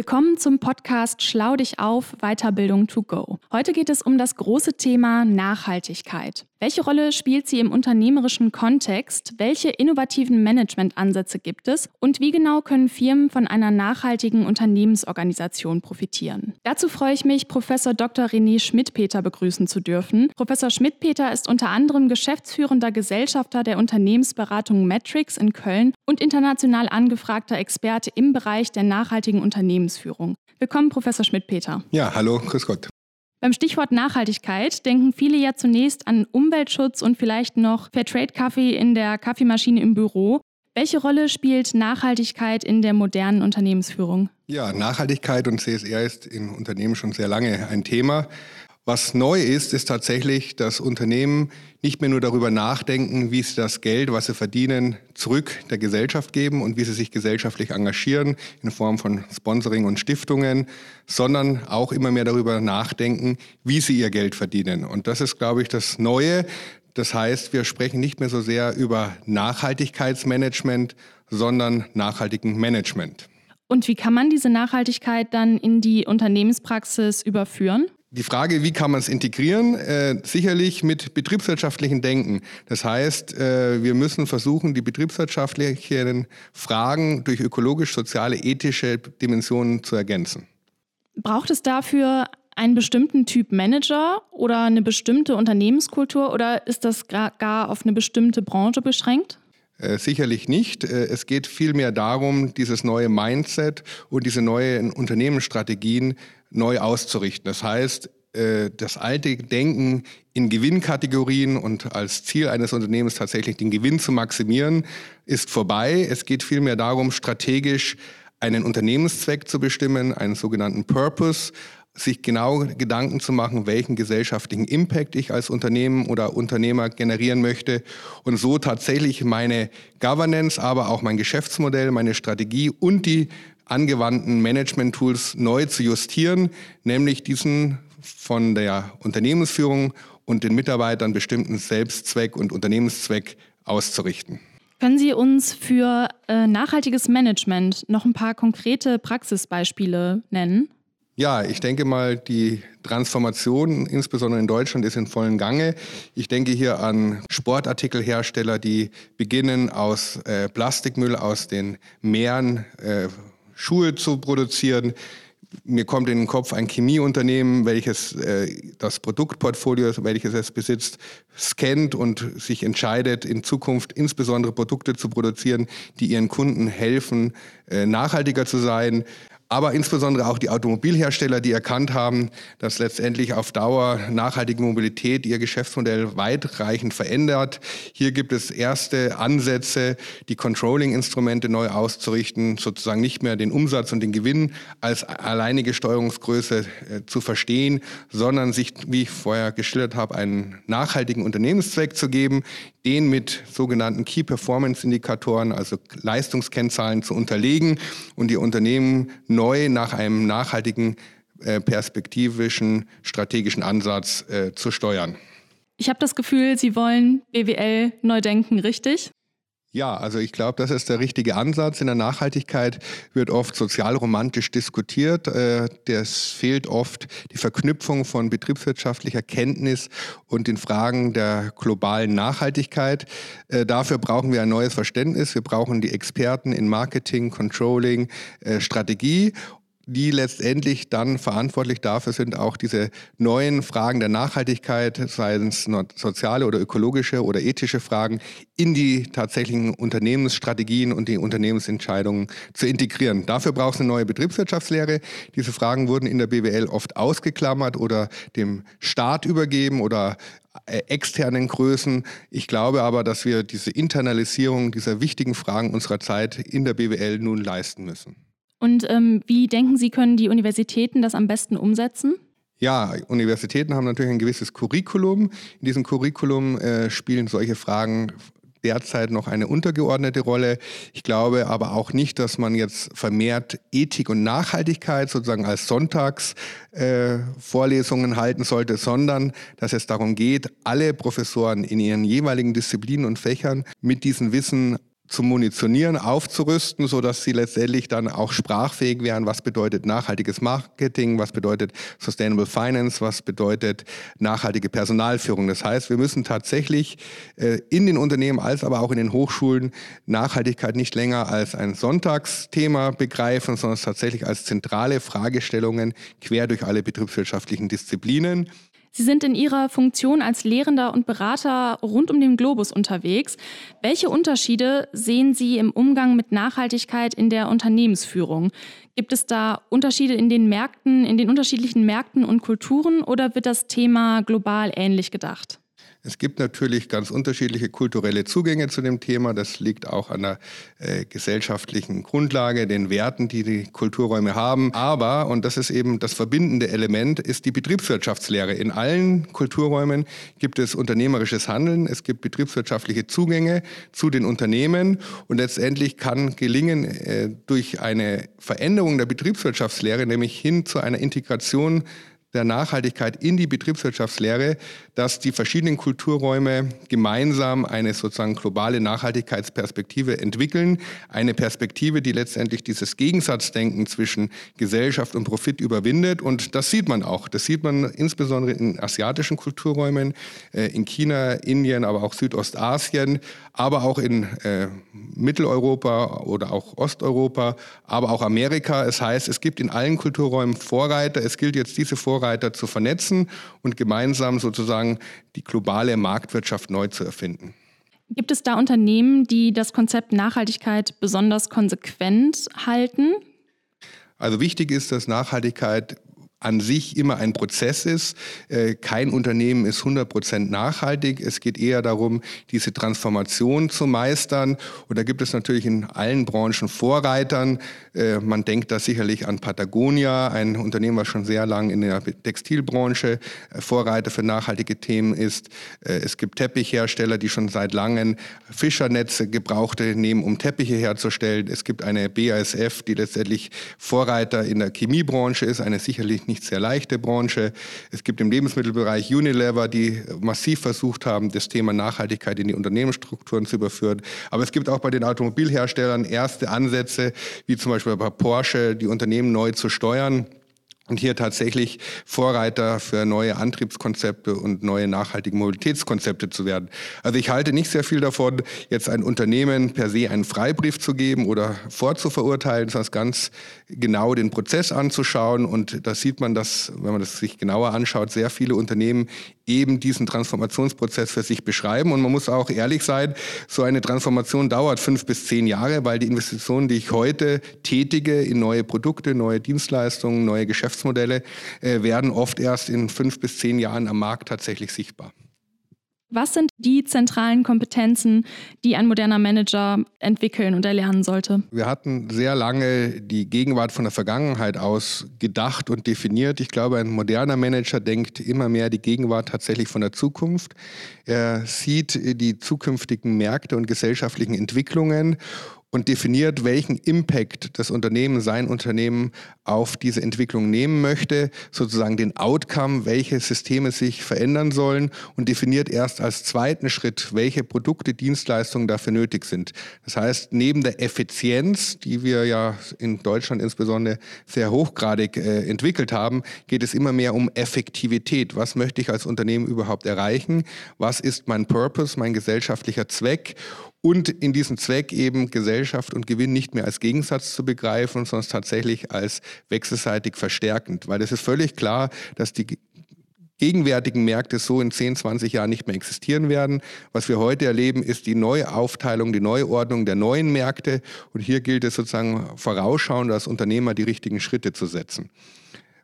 Willkommen zum Podcast Schlau dich auf, Weiterbildung to go. Heute geht es um das große Thema Nachhaltigkeit. Welche Rolle spielt sie im unternehmerischen Kontext? Welche innovativen Managementansätze gibt es? Und wie genau können Firmen von einer nachhaltigen Unternehmensorganisation profitieren? Dazu freue ich mich, Professor Dr. René Schmidt-Peter begrüßen zu dürfen. Professor Schmidt-Peter ist unter anderem geschäftsführender Gesellschafter der Unternehmensberatung Matrix in Köln und international angefragter Experte im Bereich der nachhaltigen Unternehmensführung. Willkommen, Professor Schmidt-Peter. Ja, hallo, grüß Gott. Beim Stichwort Nachhaltigkeit denken viele ja zunächst an Umweltschutz und vielleicht noch Fairtrade-Kaffee in der Kaffeemaschine im Büro. Welche Rolle spielt Nachhaltigkeit in der modernen Unternehmensführung? Ja, Nachhaltigkeit und CSR ist in Unternehmen schon sehr lange ein Thema. Was neu ist, ist tatsächlich, dass Unternehmen nicht mehr nur darüber nachdenken, wie sie das Geld, was sie verdienen, zurück der Gesellschaft geben und wie sie sich gesellschaftlich engagieren in Form von Sponsoring und Stiftungen, sondern auch immer mehr darüber nachdenken, wie sie ihr Geld verdienen. Und das ist, glaube ich, das Neue. Das heißt, wir sprechen nicht mehr so sehr über Nachhaltigkeitsmanagement, sondern nachhaltigen Management. Und wie kann man diese Nachhaltigkeit dann in die Unternehmenspraxis überführen? Die Frage, wie kann man es integrieren? Äh, sicherlich mit betriebswirtschaftlichen Denken. Das heißt, äh, wir müssen versuchen, die betriebswirtschaftlichen Fragen durch ökologisch-soziale, ethische Dimensionen zu ergänzen. Braucht es dafür einen bestimmten Typ Manager oder eine bestimmte Unternehmenskultur oder ist das gar auf eine bestimmte Branche beschränkt? Äh, sicherlich nicht. Äh, es geht vielmehr darum, dieses neue Mindset und diese neuen Unternehmensstrategien neu auszurichten. Das heißt, äh, das alte Denken in Gewinnkategorien und als Ziel eines Unternehmens tatsächlich den Gewinn zu maximieren, ist vorbei. Es geht vielmehr darum, strategisch einen Unternehmenszweck zu bestimmen, einen sogenannten Purpose, sich genau Gedanken zu machen, welchen gesellschaftlichen Impact ich als Unternehmen oder Unternehmer generieren möchte und so tatsächlich meine Governance, aber auch mein Geschäftsmodell, meine Strategie und die angewandten Management-Tools neu zu justieren, nämlich diesen von der Unternehmensführung und den Mitarbeitern bestimmten Selbstzweck und Unternehmenszweck auszurichten. Können Sie uns für äh, nachhaltiges Management noch ein paar konkrete Praxisbeispiele nennen? Ja, ich denke mal, die Transformation, insbesondere in Deutschland, ist in vollen Gange. Ich denke hier an Sportartikelhersteller, die beginnen aus äh, Plastikmüll aus den Meeren äh, Schuhe zu produzieren. Mir kommt in den Kopf ein Chemieunternehmen, welches äh, das Produktportfolio, welches es besitzt, scannt und sich entscheidet, in Zukunft insbesondere Produkte zu produzieren, die ihren Kunden helfen, äh, nachhaltiger zu sein aber insbesondere auch die Automobilhersteller, die erkannt haben, dass letztendlich auf Dauer nachhaltige Mobilität ihr Geschäftsmodell weitreichend verändert. Hier gibt es erste Ansätze, die Controlling-Instrumente neu auszurichten, sozusagen nicht mehr den Umsatz und den Gewinn als alleinige Steuerungsgröße äh, zu verstehen, sondern sich, wie ich vorher geschildert habe, einen nachhaltigen Unternehmenszweck zu geben, den mit sogenannten Key Performance Indikatoren, also Leistungskennzahlen zu unterlegen und die Unternehmen neu nach einem nachhaltigen, äh, perspektivischen, strategischen Ansatz äh, zu steuern. Ich habe das Gefühl, Sie wollen BWL neu denken, richtig? Ja, also ich glaube, das ist der richtige Ansatz. In der Nachhaltigkeit wird oft sozialromantisch diskutiert. Äh, es fehlt oft die Verknüpfung von betriebswirtschaftlicher Kenntnis und den Fragen der globalen Nachhaltigkeit. Äh, dafür brauchen wir ein neues Verständnis. Wir brauchen die Experten in Marketing, Controlling, äh, Strategie die letztendlich dann verantwortlich dafür sind, auch diese neuen Fragen der Nachhaltigkeit, seien es soziale oder ökologische oder ethische Fragen, in die tatsächlichen Unternehmensstrategien und die Unternehmensentscheidungen zu integrieren. Dafür braucht es eine neue Betriebswirtschaftslehre. Diese Fragen wurden in der BWL oft ausgeklammert oder dem Staat übergeben oder äh, externen Größen. Ich glaube aber, dass wir diese Internalisierung dieser wichtigen Fragen unserer Zeit in der BWL nun leisten müssen. Und ähm, wie denken Sie, können die Universitäten das am besten umsetzen? Ja, Universitäten haben natürlich ein gewisses Curriculum. In diesem Curriculum äh, spielen solche Fragen derzeit noch eine untergeordnete Rolle. Ich glaube aber auch nicht, dass man jetzt vermehrt Ethik und Nachhaltigkeit sozusagen als Sonntagsvorlesungen äh, halten sollte, sondern dass es darum geht, alle Professoren in ihren jeweiligen Disziplinen und Fächern mit diesem Wissen zu munitionieren, aufzurüsten, sodass sie letztendlich dann auch sprachfähig wären. Was bedeutet nachhaltiges Marketing? Was bedeutet Sustainable Finance? Was bedeutet nachhaltige Personalführung? Das heißt, wir müssen tatsächlich äh, in den Unternehmen als aber auch in den Hochschulen Nachhaltigkeit nicht länger als ein Sonntagsthema begreifen, sondern es tatsächlich als zentrale Fragestellungen quer durch alle betriebswirtschaftlichen Disziplinen. Sie sind in Ihrer Funktion als Lehrender und Berater rund um den Globus unterwegs. Welche Unterschiede sehen Sie im Umgang mit Nachhaltigkeit in der Unternehmensführung? Gibt es da Unterschiede in den Märkten, in den unterschiedlichen Märkten und Kulturen oder wird das Thema global ähnlich gedacht? Es gibt natürlich ganz unterschiedliche kulturelle Zugänge zu dem Thema. Das liegt auch an der äh, gesellschaftlichen Grundlage, den Werten, die die Kulturräume haben. Aber, und das ist eben das verbindende Element, ist die Betriebswirtschaftslehre. In allen Kulturräumen gibt es unternehmerisches Handeln, es gibt betriebswirtschaftliche Zugänge zu den Unternehmen und letztendlich kann gelingen äh, durch eine Veränderung der Betriebswirtschaftslehre, nämlich hin zu einer Integration der Nachhaltigkeit in die Betriebswirtschaftslehre, dass die verschiedenen Kulturräume gemeinsam eine sozusagen globale Nachhaltigkeitsperspektive entwickeln. Eine Perspektive, die letztendlich dieses Gegensatzdenken zwischen Gesellschaft und Profit überwindet. Und das sieht man auch. Das sieht man insbesondere in asiatischen Kulturräumen, äh, in China, Indien, aber auch Südostasien, aber auch in äh, Mitteleuropa oder auch Osteuropa, aber auch Amerika. Es heißt, es gibt in allen Kulturräumen Vorreiter. Es gilt jetzt diese Vorreiter Vorreiter zu vernetzen und gemeinsam sozusagen die globale Marktwirtschaft neu zu erfinden. Gibt es da Unternehmen, die das Konzept Nachhaltigkeit besonders konsequent halten? Also wichtig ist, dass Nachhaltigkeit an sich immer ein Prozess ist. Äh, kein Unternehmen ist 100 Prozent nachhaltig. Es geht eher darum, diese Transformation zu meistern. Und da gibt es natürlich in allen Branchen Vorreitern. Äh, man denkt da sicherlich an Patagonia, ein Unternehmen, was schon sehr lang in der Textilbranche äh, Vorreiter für nachhaltige Themen ist. Es gibt Teppichhersteller, die schon seit langem Fischernetze gebrauchte nehmen, um Teppiche herzustellen. Es gibt eine BASF, die letztendlich Vorreiter in der Chemiebranche ist, eine sicherlich nicht sehr leichte Branche. Es gibt im Lebensmittelbereich Unilever, die massiv versucht haben, das Thema Nachhaltigkeit in die Unternehmensstrukturen zu überführen. Aber es gibt auch bei den Automobilherstellern erste Ansätze, wie zum Beispiel bei Porsche, die Unternehmen neu zu steuern und hier tatsächlich Vorreiter für neue Antriebskonzepte und neue nachhaltige Mobilitätskonzepte zu werden. Also ich halte nicht sehr viel davon, jetzt ein Unternehmen per se einen Freibrief zu geben oder vorzuverurteilen, sondern ganz genau den Prozess anzuschauen. Und da sieht man, dass, wenn man das sich genauer anschaut, sehr viele Unternehmen eben diesen Transformationsprozess für sich beschreiben. Und man muss auch ehrlich sein, so eine Transformation dauert fünf bis zehn Jahre, weil die Investitionen, die ich heute tätige in neue Produkte, neue Dienstleistungen, neue Geschäftsmodelle, äh, werden oft erst in fünf bis zehn Jahren am Markt tatsächlich sichtbar. Was sind die zentralen Kompetenzen, die ein moderner Manager entwickeln und erlernen sollte? Wir hatten sehr lange die Gegenwart von der Vergangenheit aus gedacht und definiert. Ich glaube, ein moderner Manager denkt immer mehr die Gegenwart tatsächlich von der Zukunft. Er sieht die zukünftigen Märkte und gesellschaftlichen Entwicklungen und definiert, welchen Impact das Unternehmen, sein Unternehmen auf diese Entwicklung nehmen möchte, sozusagen den Outcome, welche Systeme sich verändern sollen und definiert erst als zweiten Schritt, welche Produkte, Dienstleistungen dafür nötig sind. Das heißt, neben der Effizienz, die wir ja in Deutschland insbesondere sehr hochgradig äh, entwickelt haben, geht es immer mehr um Effektivität. Was möchte ich als Unternehmen überhaupt erreichen? Was ist mein Purpose, mein gesellschaftlicher Zweck? Und in diesem Zweck eben Gesellschaft und Gewinn nicht mehr als Gegensatz zu begreifen, sondern tatsächlich als wechselseitig verstärkend. Weil es ist völlig klar, dass die gegenwärtigen Märkte so in 10, 20 Jahren nicht mehr existieren werden. Was wir heute erleben, ist die Neuaufteilung, die Neuordnung der neuen Märkte. Und hier gilt es sozusagen vorausschauend als Unternehmer die richtigen Schritte zu setzen.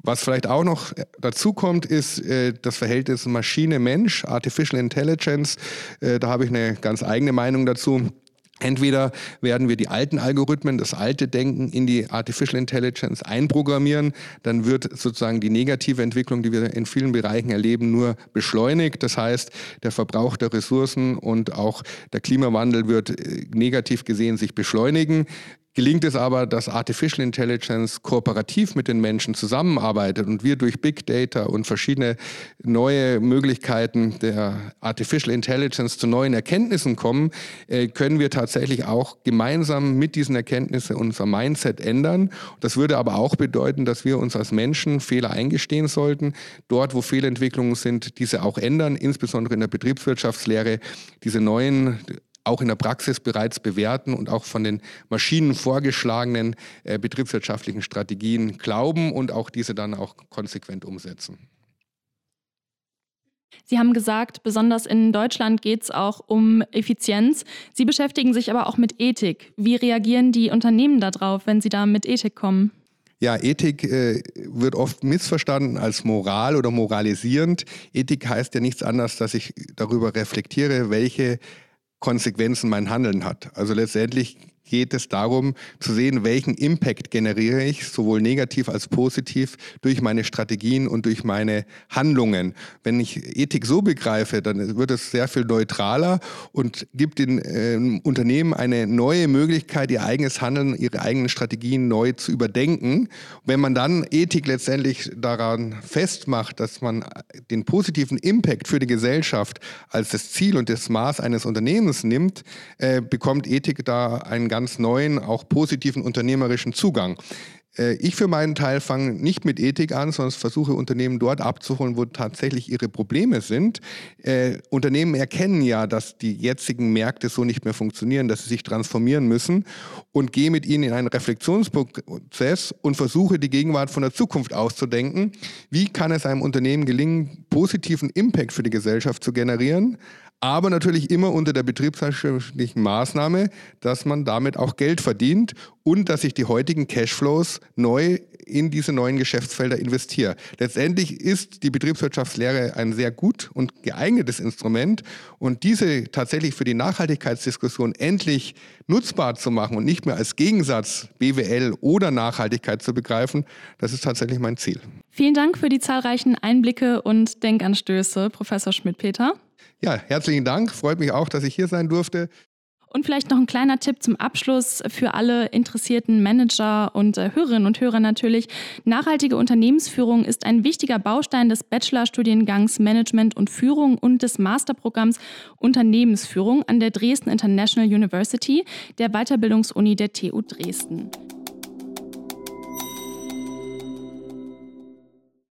Was vielleicht auch noch dazu kommt, ist äh, das Verhältnis Maschine-Mensch, Artificial Intelligence. Äh, da habe ich eine ganz eigene Meinung dazu. Entweder werden wir die alten Algorithmen, das alte Denken in die Artificial Intelligence einprogrammieren, dann wird sozusagen die negative Entwicklung, die wir in vielen Bereichen erleben, nur beschleunigt. Das heißt, der Verbrauch der Ressourcen und auch der Klimawandel wird äh, negativ gesehen sich beschleunigen. Gelingt es aber, dass Artificial Intelligence kooperativ mit den Menschen zusammenarbeitet und wir durch Big Data und verschiedene neue Möglichkeiten der Artificial Intelligence zu neuen Erkenntnissen kommen, äh, können wir tatsächlich auch gemeinsam mit diesen Erkenntnissen unser Mindset ändern. Das würde aber auch bedeuten, dass wir uns als Menschen Fehler eingestehen sollten, dort, wo Fehlentwicklungen sind, diese auch ändern, insbesondere in der Betriebswirtschaftslehre, diese neuen auch in der Praxis bereits bewährten und auch von den Maschinen vorgeschlagenen äh, betriebswirtschaftlichen Strategien glauben und auch diese dann auch konsequent umsetzen. Sie haben gesagt, besonders in Deutschland geht es auch um Effizienz. Sie beschäftigen sich aber auch mit Ethik. Wie reagieren die Unternehmen darauf, wenn sie da mit Ethik kommen? Ja, Ethik äh, wird oft missverstanden als Moral oder moralisierend. Ethik heißt ja nichts anderes, dass ich darüber reflektiere, welche Konsequenzen mein Handeln hat. Also letztendlich geht es darum zu sehen, welchen Impact generiere ich, sowohl negativ als positiv, durch meine Strategien und durch meine Handlungen. Wenn ich Ethik so begreife, dann wird es sehr viel neutraler und gibt den äh, Unternehmen eine neue Möglichkeit, ihr eigenes Handeln, ihre eigenen Strategien neu zu überdenken. Wenn man dann Ethik letztendlich daran festmacht, dass man den positiven Impact für die Gesellschaft als das Ziel und das Maß eines Unternehmens nimmt, äh, bekommt Ethik da einen ganz ganz neuen, auch positiven unternehmerischen Zugang. Äh, ich für meinen Teil fange nicht mit Ethik an, sondern versuche Unternehmen dort abzuholen, wo tatsächlich ihre Probleme sind. Äh, Unternehmen erkennen ja, dass die jetzigen Märkte so nicht mehr funktionieren, dass sie sich transformieren müssen und gehe mit ihnen in einen Reflexionsprozess und versuche die Gegenwart von der Zukunft auszudenken. Wie kann es einem Unternehmen gelingen, positiven Impact für die Gesellschaft zu generieren? Aber natürlich immer unter der betriebswirtschaftlichen Maßnahme, dass man damit auch Geld verdient und dass ich die heutigen Cashflows neu in diese neuen Geschäftsfelder investiere. Letztendlich ist die Betriebswirtschaftslehre ein sehr gut und geeignetes Instrument und diese tatsächlich für die Nachhaltigkeitsdiskussion endlich nutzbar zu machen und nicht mehr als Gegensatz BWL oder Nachhaltigkeit zu begreifen, das ist tatsächlich mein Ziel. Vielen Dank für die zahlreichen Einblicke und Denkanstöße, Professor Schmidt-Peter. Ja, herzlichen Dank. Freut mich auch, dass ich hier sein durfte. Und vielleicht noch ein kleiner Tipp zum Abschluss für alle interessierten Manager und äh, Hörerinnen und Hörer natürlich. Nachhaltige Unternehmensführung ist ein wichtiger Baustein des Bachelorstudiengangs Management und Führung und des Masterprogramms Unternehmensführung an der Dresden International University, der Weiterbildungsuni der TU Dresden.